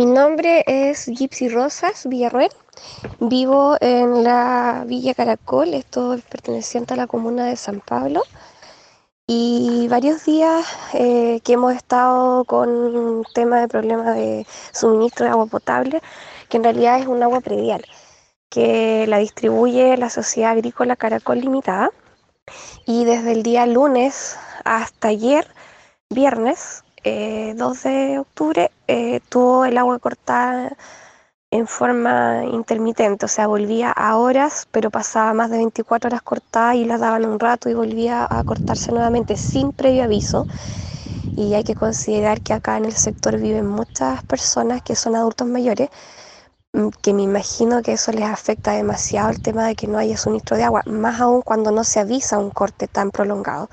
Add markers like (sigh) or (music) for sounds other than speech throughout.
Mi nombre es Gypsy Rosas Villarroel. Vivo en la Villa Caracol, esto es perteneciente a la comuna de San Pablo. Y varios días eh, que hemos estado con tema de problema de suministro de agua potable, que en realidad es un agua predial, que la distribuye la Sociedad Agrícola Caracol Limitada. Y desde el día lunes hasta ayer, viernes, 2 eh, de octubre, eh, tuvo el agua cortada en forma intermitente, o sea, volvía a horas, pero pasaba más de 24 horas cortada y la daban un rato y volvía a cortarse nuevamente sin previo aviso. Y hay que considerar que acá en el sector viven muchas personas que son adultos mayores, mm, que me imagino que eso les afecta demasiado el tema de que no haya suministro de agua, más aún cuando no se avisa un corte tan prolongado.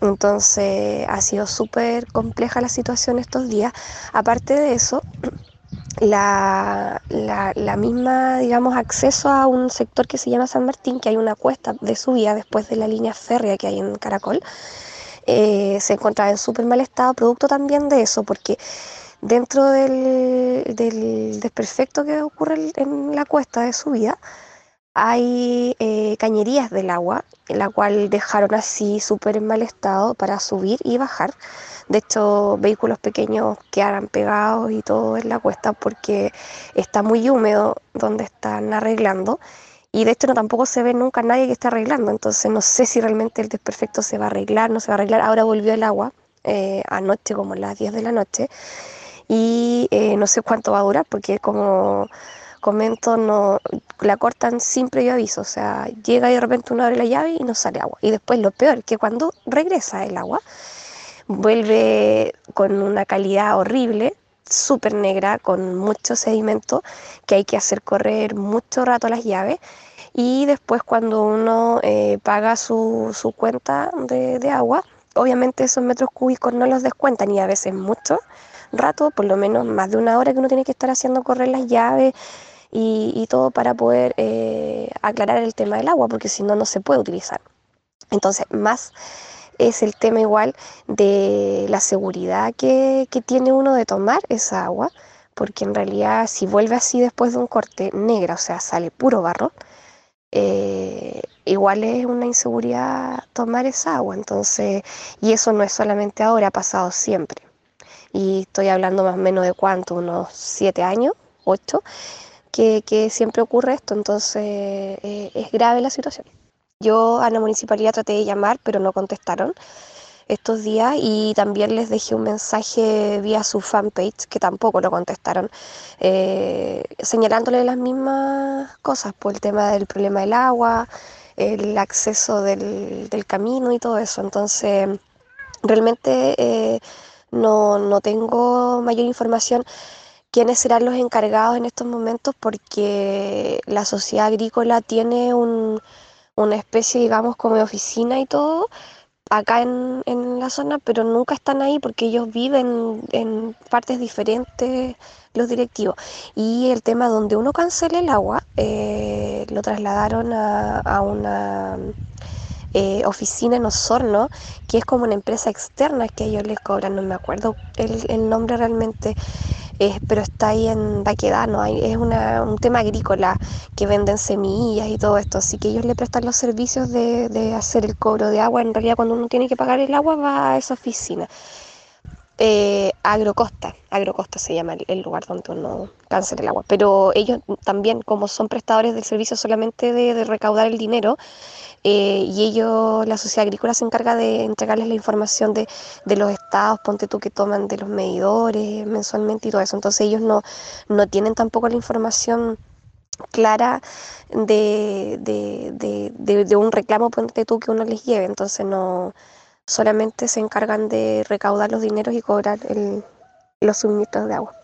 Entonces ha sido súper compleja la situación estos días. Aparte de eso, (clears throat) la, la, misma, digamos, acceso a un sector que se llama San Martín, que hay una cuesta de subida después de la línea férrea que hay en Caracol, eh, se encontraba en súper mal estado, producto también de eso, porque dentro del, del desperfecto que ocurre en la cuesta de subida, hay eh, cañerías del agua, en la cual dejaron así súper en mal estado para subir y bajar. De hecho, vehículos pequeños quedaron pegados y todo en la cuesta porque está muy húmedo donde están arreglando. Y de hecho no tampoco se ve nunca nadie que esté arreglando. Entonces no sé si realmente el desperfecto se va a arreglar, no se va a arreglar. Ahora volvió el agua eh, anoche, como a las 10 de la noche. Y eh, no sé cuánto va a durar porque como comento, no la cortan sin previo aviso, o sea, llega y de repente uno abre la llave y no sale agua. Y después lo peor, que cuando regresa el agua, vuelve con una calidad horrible, súper negra, con mucho sedimento, que hay que hacer correr mucho rato las llaves. Y después cuando uno eh, paga su, su cuenta de, de agua, obviamente esos metros cúbicos no los descuentan y a veces mucho rato, por lo menos más de una hora que uno tiene que estar haciendo correr las llaves, y, todo para poder eh, aclarar el tema del agua, porque si no, no se puede utilizar. Entonces, más es el tema igual de la seguridad que, tiene uno de tomar esa agua, porque en realidad si vuelve así después de un corte negra, o sea, sale puro barro, eh, igual es una inseguridad tomar esa agua. Entonces, y eso no es solamente ahora, ha pasado siempre. Y estoy hablando más o menos de cuánto, unos siete años, ocho, que, siempre ocurre esto, entonces eh, es grave la situación. Yo a la municipalidad traté de llamar, pero no contestaron estos días y también les dejé un mensaje vía su fanpage que tampoco lo contestaron, eh, señalándole las mismas cosas por el tema del problema del agua, el acceso del, camino y todo eso. Entonces, realmente eh, no, no tengo mayor información quiénes serán los encargados en estos momentos porque la sociedad agrícola tiene una especie, digamos, como de oficina y todo acá en, la zona, pero nunca están ahí porque ellos viven en partes diferentes los directivos. Y el tema donde uno cancela el agua, eh, lo trasladaron a, una eh, oficina en Osorno, que es como una empresa externa que ellos les cobran, no me acuerdo el nombre realmente pero está ahí en Baquedano, es un tema agrícola que venden semillas y todo esto, así que ellos le prestan los servicios de, hacer el cobro de agua, en realidad cuando uno tiene que pagar el agua va a esa oficina. Eh, Agrocosta, Agrocosta se llama el, lugar donde uno cancela el agua, pero ellos también como son prestadores del servicio solamente de recaudar el dinero, eh, y ellos, la sociedad agrícola se encarga de entregarles la información de, los estados, ponte tú que toman de los medidores mensualmente y todo eso. Entonces ellos no, no tienen tampoco la información clara de, de, un reclamo, ponte tú que uno les lleve. Entonces no solamente se encargan de recaudar los dineros y cobrar el, los suministros de agua.